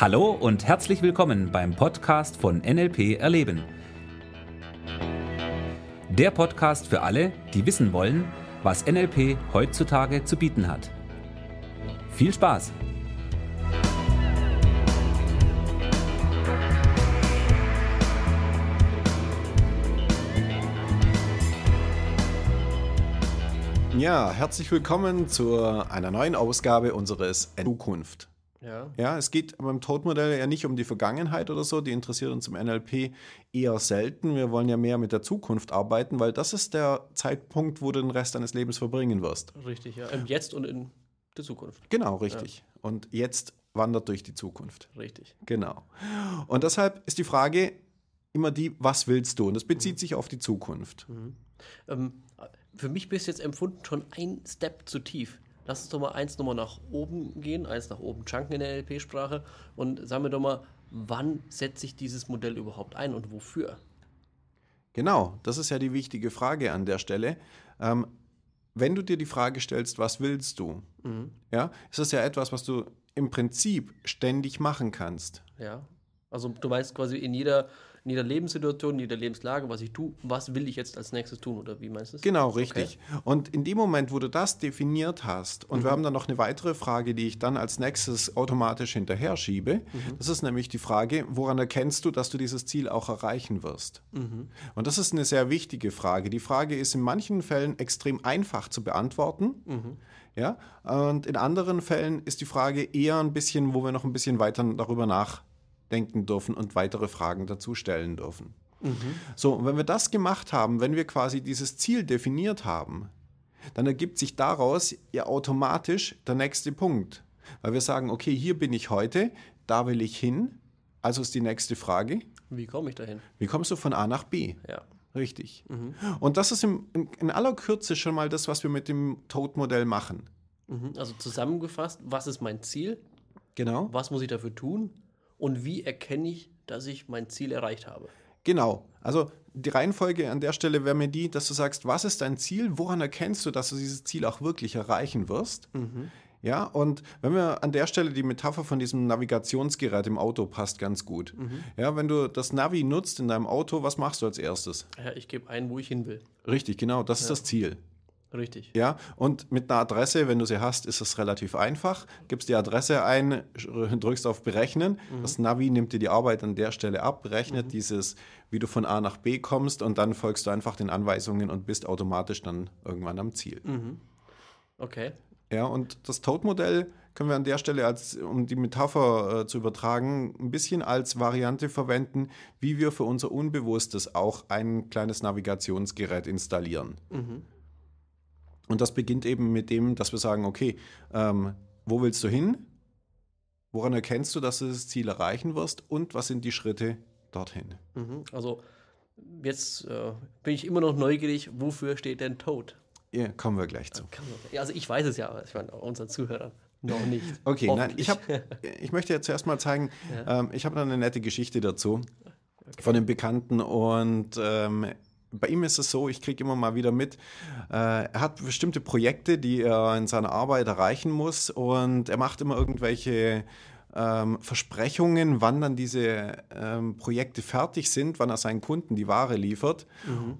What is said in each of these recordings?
Hallo und herzlich willkommen beim Podcast von NLP Erleben. Der Podcast für alle, die wissen wollen, was NLP heutzutage zu bieten hat. Viel Spaß! Ja, herzlich willkommen zu einer neuen Ausgabe unseres Zukunft. Ja. Ja, es geht beim Todmodell ja nicht um die Vergangenheit oder so, die interessiert uns im NLP eher selten. Wir wollen ja mehr mit der Zukunft arbeiten, weil das ist der Zeitpunkt, wo du den Rest deines Lebens verbringen wirst. Richtig, ja. Im Jetzt und in der Zukunft. Genau, richtig. Und jetzt wandert durch die Zukunft. Richtig. Genau. Und deshalb ist die Frage immer die, was willst du? Und das bezieht sich auf die Zukunft. Ähm, für mich bist jetzt empfunden schon ein Step zu tief. Lass uns doch mal eins nochmal nach oben gehen, eins nach oben chunken in der NLP-Sprache und sagen wir doch mal, wann setzt sich dieses Modell überhaupt ein und wofür? Genau, das ist ja die wichtige Frage an der Stelle. Ähm, wenn du dir die Frage stellst, was willst du, ja, ist das ja etwas, was du im Prinzip ständig machen kannst. Ja. Also du meinst quasi in jeder, in jeder Lebenssituation, in jeder Lebenslage, was ich tue, was will ich jetzt als nächstes tun oder wie meinst du es? Genau, richtig. Und in dem Moment, wo du das definiert hast, und wir haben dann noch eine weitere Frage, die ich dann als nächstes automatisch hinterher schiebe, das ist nämlich die Frage, woran erkennst du, dass du dieses Ziel auch erreichen wirst? Und das ist eine sehr wichtige Frage. Die Frage ist in manchen Fällen extrem einfach zu beantworten. Ja, und in anderen Fällen ist die Frage eher ein bisschen, wo wir noch ein bisschen weiter darüber nachdenken dürfen und weitere Fragen dazu stellen dürfen. So, und wenn wir das gemacht haben, wenn wir quasi dieses Ziel definiert haben, dann ergibt sich daraus ja automatisch der nächste Punkt. Weil wir sagen, okay, hier bin ich heute, da will ich hin. Also ist die nächste Frage, Wie komme ich dahin? wie kommst du von A nach B? Ja. Richtig. Und das ist im, in, in aller Kürze schon mal das, was wir mit dem Toad-Modell machen. Mhm. Also zusammengefasst, was ist mein Ziel? Genau. Was muss ich dafür tun? Und wie erkenne ich, dass ich mein Ziel erreicht habe? Genau. Also die Reihenfolge an der Stelle wäre mir die, dass du sagst, was ist dein Ziel? Woran erkennst du, dass du dieses Ziel auch wirklich erreichen wirst? Ja, und wenn wir an der Stelle die Metapher von diesem Navigationsgerät im Auto passt ganz gut. Ja, wenn du das Navi nutzt in deinem Auto, was machst du als erstes? Ja, ich gebe ein, wo ich hin will. Richtig, genau, das ist das Ziel. Richtig. Ja, und mit einer Adresse, wenn du sie hast, ist es relativ einfach. Gibst die Adresse ein, drückst auf Berechnen. Das Navi nimmt dir die Arbeit an der Stelle ab, berechnet dieses, wie du von A nach B kommst und dann folgst du einfach den Anweisungen und bist automatisch dann irgendwann am Ziel. Okay. Ja, und das Toad-Modell können wir an der Stelle, als, um die Metapher äh, zu übertragen, ein bisschen als Variante verwenden, wie wir für unser Unbewusstes auch ein kleines Navigationsgerät installieren. Und das beginnt eben mit dem, dass wir sagen, okay, ähm, wo willst du hin? Woran erkennst du, dass du das Ziel erreichen wirst? Und was sind die Schritte dorthin? Mhm. Also jetzt äh, bin ich immer noch neugierig, wofür steht denn Toad? Ja, kommen wir gleich zu. Ja, also ich weiß es ja, aber ich meine, unseren Zuhörern noch nicht. Okay, nein, ich, hab, ich möchte jetzt zuerst mal zeigen, ähm, ich habe da eine nette Geschichte dazu von dem Bekannten und ähm, bei ihm ist es so, ich kriege immer mal wieder mit, äh, er hat bestimmte Projekte, die er in seiner Arbeit erreichen muss und er macht immer irgendwelche ähm, Versprechungen, wann dann diese ähm, Projekte fertig sind, wann er seinen Kunden die Ware liefert.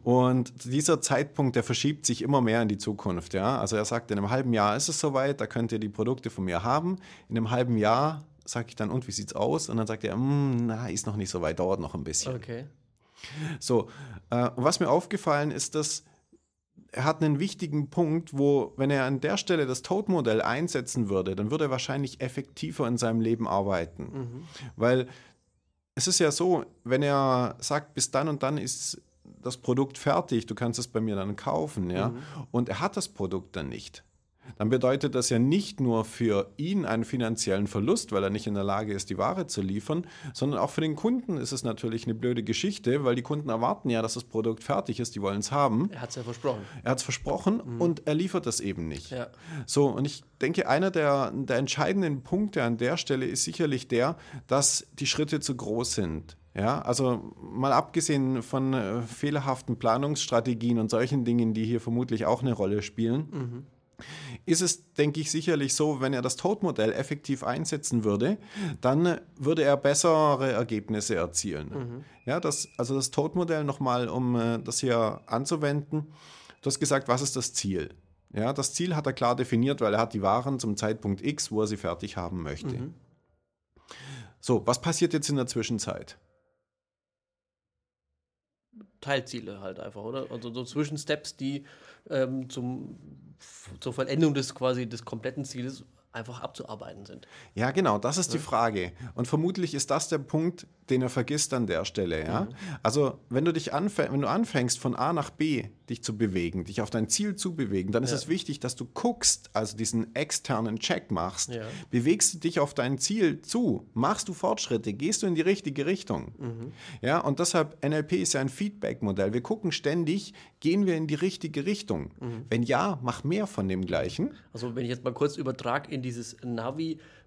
Und dieser Zeitpunkt, der verschiebt sich immer mehr in die Zukunft. Ja? Also er sagt, in einem halben Jahr ist es soweit, da könnt ihr die Produkte von mir haben. In einem halben Jahr sage ich dann, und wie sieht's aus? Und dann sagt er, "Mm, na, ist noch nicht so weit, dauert noch ein bisschen. Okay. So, äh, was mir aufgefallen ist, dass er hat einen wichtigen Punkt, wo, wenn er an der Stelle das Toad-Modell einsetzen würde, dann würde er wahrscheinlich effektiver in seinem Leben arbeiten. Weil es ist ja so, wenn er sagt, bis dann und dann ist das Produkt fertig, du kannst es bei mir dann kaufen, ja, und er hat das Produkt dann nicht, dann bedeutet das ja nicht nur für ihn einen finanziellen Verlust, weil er nicht in der Lage ist, die Ware zu liefern, sondern auch für den Kunden ist es natürlich eine blöde Geschichte, weil die Kunden erwarten ja, dass das Produkt fertig ist, die wollen es haben. Er hat es ja versprochen. Er hat es versprochen und er liefert das eben nicht. Ja. So, und ich denke, einer der, der entscheidenden Punkte an der Stelle ist sicherlich der, dass die Schritte zu groß sind. Ja, also mal abgesehen von äh, fehlerhaften Planungsstrategien und solchen Dingen, die hier vermutlich auch eine Rolle spielen, ist es, denke ich, sicherlich so, wenn er das Toad-Modell effektiv einsetzen würde, dann würde er bessere Ergebnisse erzielen. Ja, das, also das Toad-Modell nochmal, um äh, das hier anzuwenden. Du hast gesagt, was ist das Ziel? Ja, das Ziel hat er klar definiert, weil er hat die Waren zum Zeitpunkt X, wo er sie fertig haben möchte. So, was passiert jetzt in der Zwischenzeit? Teilziele halt einfach, oder? Also so Zwischensteps, die ähm, zum, zur Vollendung des quasi des kompletten Zieles einfach abzuarbeiten sind. Ja, genau, das ist die Frage. Und vermutlich ist das der Punkt, den er vergisst an der Stelle. Ja? Also, wenn du dich anfängst, wenn du anfängst, von A nach B dich zu bewegen, dich auf dein Ziel zu bewegen, dann ist Ja. es wichtig, dass du guckst, also diesen externen Check machst. Ja. Bewegst du dich auf dein Ziel zu? Machst du Fortschritte? Gehst du in die richtige Richtung? Mhm. Ja, und deshalb, NLP ist ja ein Feedback-Modell. Wir gucken ständig, gehen wir in die richtige Richtung? Mhm. Wenn ja, mach mehr von dem Gleichen. Also wenn ich jetzt mal kurz übertrage in dieses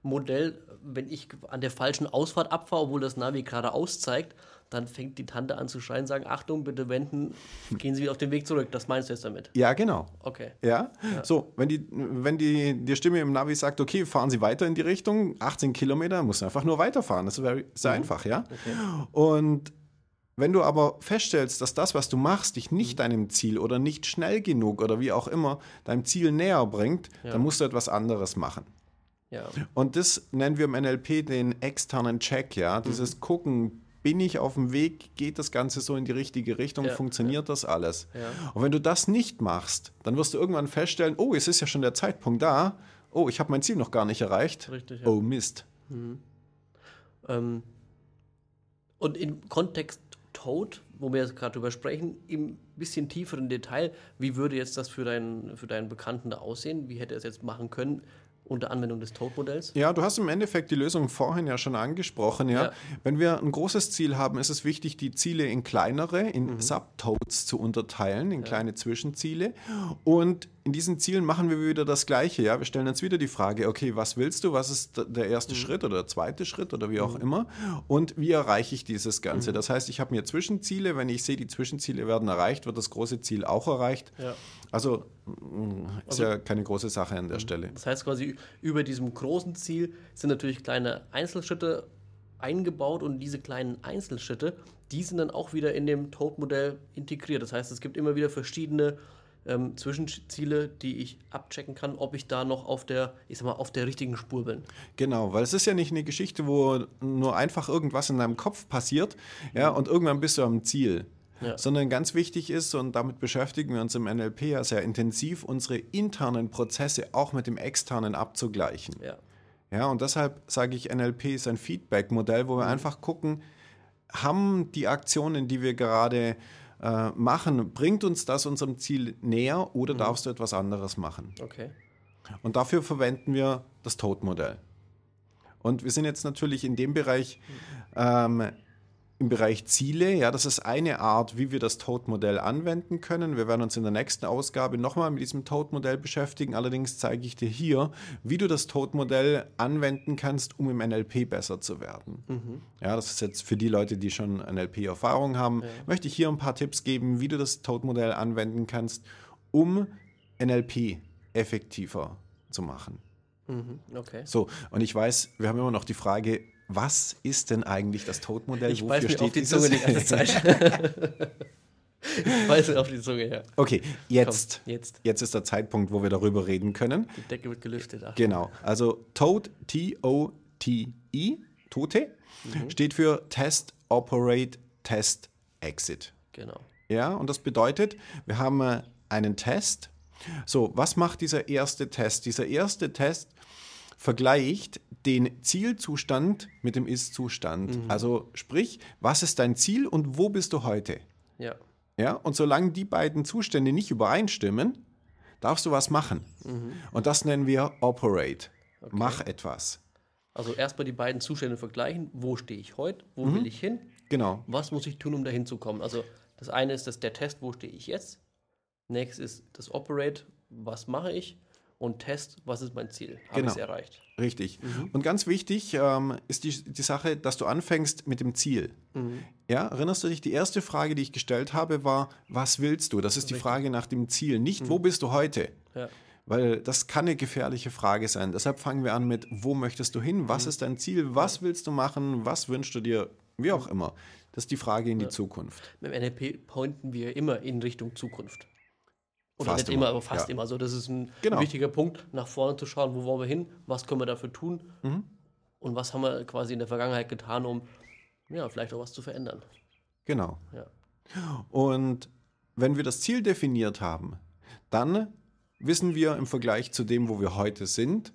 Navi-Modell, wenn ich an der falschen Ausfahrt abfahre, obwohl das Navi geradeaus zeigt, dann fängt die Tante an zu schreien, sagen, Achtung, bitte wenden, gehen Sie wieder auf den Weg zurück. Das meinst du jetzt damit? Ja, genau. Okay. Ja? So, wenn die, wenn die, die Stimme im Navi sagt, okay, fahren Sie weiter in die Richtung, 18 Kilometer, musst du einfach nur weiterfahren. Das ist sehr, sehr einfach, ja? Und wenn du aber feststellst, dass das, was du machst, dich nicht deinem Ziel oder nicht schnell genug oder wie auch immer deinem Ziel näher bringt, dann musst du etwas anderes machen. Ja. Und das nennen wir im NLP den externen Check, ja. Dieses Gucken, bin ich auf dem Weg, geht das Ganze so in die richtige Richtung, Ja, funktioniert das alles? Ja. Und wenn du das nicht machst, dann wirst du irgendwann feststellen, oh, es ist ja schon der Zeitpunkt da, oh, ich habe mein Ziel noch gar nicht erreicht. Richtig, ja. Oh Mist. Ähm, und im Kontext Toad, wo wir jetzt gerade drüber sprechen, im bisschen tieferen Detail, wie würde jetzt das für deinen, für deinen Bekannten da aussehen? Wie hätte er es jetzt machen können unter Anwendung des Toad-Modells? Ja, du hast im Endeffekt die Lösung vorhin ja schon angesprochen. Ja? Ja. Wenn wir ein großes Ziel haben, ist es wichtig, die Ziele in kleinere, in Subtoads zu unterteilen, in kleine Zwischenziele. Und in diesen Zielen machen wir wieder das Gleiche. Ja? Wir stellen uns wieder die Frage, okay, was willst du? Was ist der erste Schritt oder der zweite Schritt oder wie auch immer? Und wie erreiche ich dieses Ganze? Das heißt, ich habe mir Zwischenziele. Wenn ich sehe, die Zwischenziele werden erreicht, wird das große Ziel auch erreicht. Ja. Also mm, ist ja keine große Sache an der Stelle. Das heißt quasi, über diesem großen Ziel sind natürlich kleine Einzelschritte eingebaut und diese kleinen Einzelschritte, die sind dann auch wieder in dem Toad-Modell integriert. Das heißt, es gibt immer wieder verschiedene ähm, Zwischenziele, die ich abchecken kann, ob ich da noch auf der, ich sag mal, auf der richtigen Spur bin. Genau, weil es ist ja nicht eine Geschichte, wo nur einfach irgendwas in deinem Kopf passiert, ja, und irgendwann bist du am Ziel. Ja. Sondern ganz wichtig ist, und damit beschäftigen wir uns im NLP ja sehr intensiv, unsere internen Prozesse auch mit dem externen abzugleichen. Ja. Ja, und deshalb sage ich, NLP ist ein Feedback-Modell, wo wir einfach gucken, haben die Aktionen, die wir gerade äh, machen, bringt uns das unserem Ziel näher oder darfst du etwas anderes machen? Okay. Und dafür verwenden wir das Toad-Modell. Und wir sind jetzt natürlich in dem Bereich, ähm, im Bereich Ziele. Ja, das ist eine Art, wie wir das Toad-Modell anwenden können. Wir werden uns in der nächsten Ausgabe nochmal mit diesem Toad-Modell beschäftigen. Allerdings zeige ich dir hier, wie du das Toad-Modell anwenden kannst, um im NLP besser zu werden. Ja, das ist jetzt für die Leute, die schon NLP-Erfahrung haben, möchte ich hier ein paar Tipps geben, wie du das Toad-Modell anwenden kannst, um NLP effektiver zu machen. Mhm. Okay. So, und ich weiß, wir haben immer noch die Frage, was ist denn eigentlich das Toad-Modell? Ich beiß mir auf die? Zunge die ganze Zeit. ich beiß mir auf die Zunge, ja. okay, jetzt, Komm, jetzt. jetzt ist der Zeitpunkt, wo wir darüber reden können. Die Decke wird gelüftet. Ach. Genau, also Toad, T-O-T-I, Tote, Mhm. steht für Test, Operate, Test, Exit. Genau. Ja, und das bedeutet, wir haben äh, einen Test. So, was macht dieser erste Test? Dieser erste Test vergleicht den Zielzustand mit dem Ist-Zustand. Also sprich, was ist dein Ziel und wo bist du heute? Ja. Ja, und solange die beiden Zustände nicht übereinstimmen, darfst du was machen. Und das nennen wir Operate. Mach etwas. Also erstmal die beiden Zustände vergleichen. Wo stehe ich heute? Wo will ich hin? Genau. Was muss ich tun, um dahin zu kommen? Also das eine ist das, der Test, wo stehe ich jetzt? Nächstes ist das Operate, was mache ich? Und Test, was ist mein Ziel? Habe Genau. ich es erreicht? Richtig. Und ganz wichtig ähm, ist die, die Sache, dass du anfängst mit dem Ziel. Ja, erinnerst du dich, die erste Frage, die ich gestellt habe, war, was willst du? Das ist die Frage nach dem Ziel. Nicht, wo bist du heute? Ja. Weil das kann eine gefährliche Frage sein. Deshalb fangen wir an mit, wo möchtest du hin? Was ist dein Ziel? Was willst du machen? Was wünschst du dir? Wie auch immer. Das ist die Frage in die Zukunft. Mit dem NLP pointen wir immer in Richtung Zukunft. Oder Fast immer, aber fast ja. immer so. Das ist ein Genau. wichtiger Punkt, nach vorne zu schauen, wo wollen wir hin, was können wir dafür tun Mhm. und was haben wir quasi in der Vergangenheit getan, um ja, vielleicht auch was zu verändern. Genau. Ja. Und wenn wir das Ziel definiert haben, dann wissen wir im Vergleich zu dem, wo wir heute sind,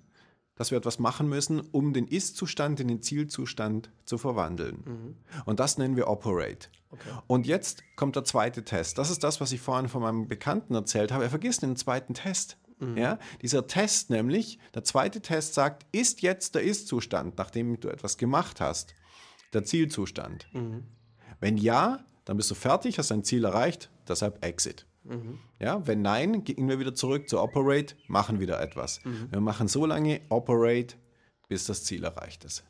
dass wir etwas machen müssen, um den Ist-Zustand in den Zielzustand zu verwandeln. Und das nennen wir Operate. Okay. Und jetzt kommt der zweite Test. Das ist das, was ich vorhin von meinem Bekannten erzählt habe. Er vergisst den zweiten Test. Ja, dieser Test nämlich, der zweite Test sagt, ist jetzt der Ist-Zustand, nachdem du etwas gemacht hast, der Zielzustand? Wenn ja, dann bist du fertig, hast dein Ziel erreicht, deshalb Exit. Ja, wenn nein, gehen wir wieder zurück zu Operate, machen wieder etwas. Wir machen so lange Operate, bis das Ziel erreicht ist.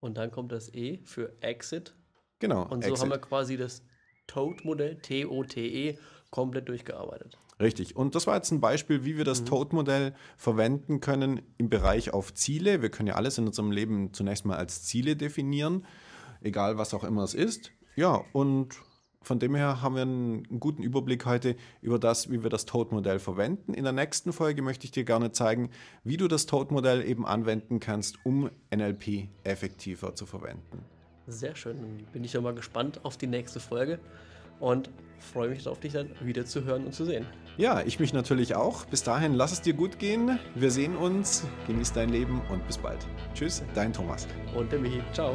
Und dann kommt das E für Exit. Genau. Und so Exit. haben wir quasi das TOTE-Modell, T-O-T-E, komplett durchgearbeitet. Richtig. Und das war jetzt ein Beispiel, wie wir das Toad-Modell verwenden können im Bereich auf Ziele. Wir können ja alles in unserem Leben zunächst mal als Ziele definieren, egal was auch immer es ist. Ja, und von dem her haben wir einen, einen guten Überblick heute über das, wie wir das Toad-Modell verwenden. In der nächsten Folge möchte ich dir gerne zeigen, wie du das Toad-Modell eben anwenden kannst, um NLP effektiver zu verwenden. Sehr schön. Dann bin ich ja mal gespannt auf die nächste Folge und freue mich darauf, dich dann wieder zu hören und zu sehen. Ja, ich mich natürlich auch. Bis dahin, lass es dir gut gehen. Wir sehen uns. Genieß dein Leben und bis bald. Tschüss, dein Thomas. Und der Michi. Ciao.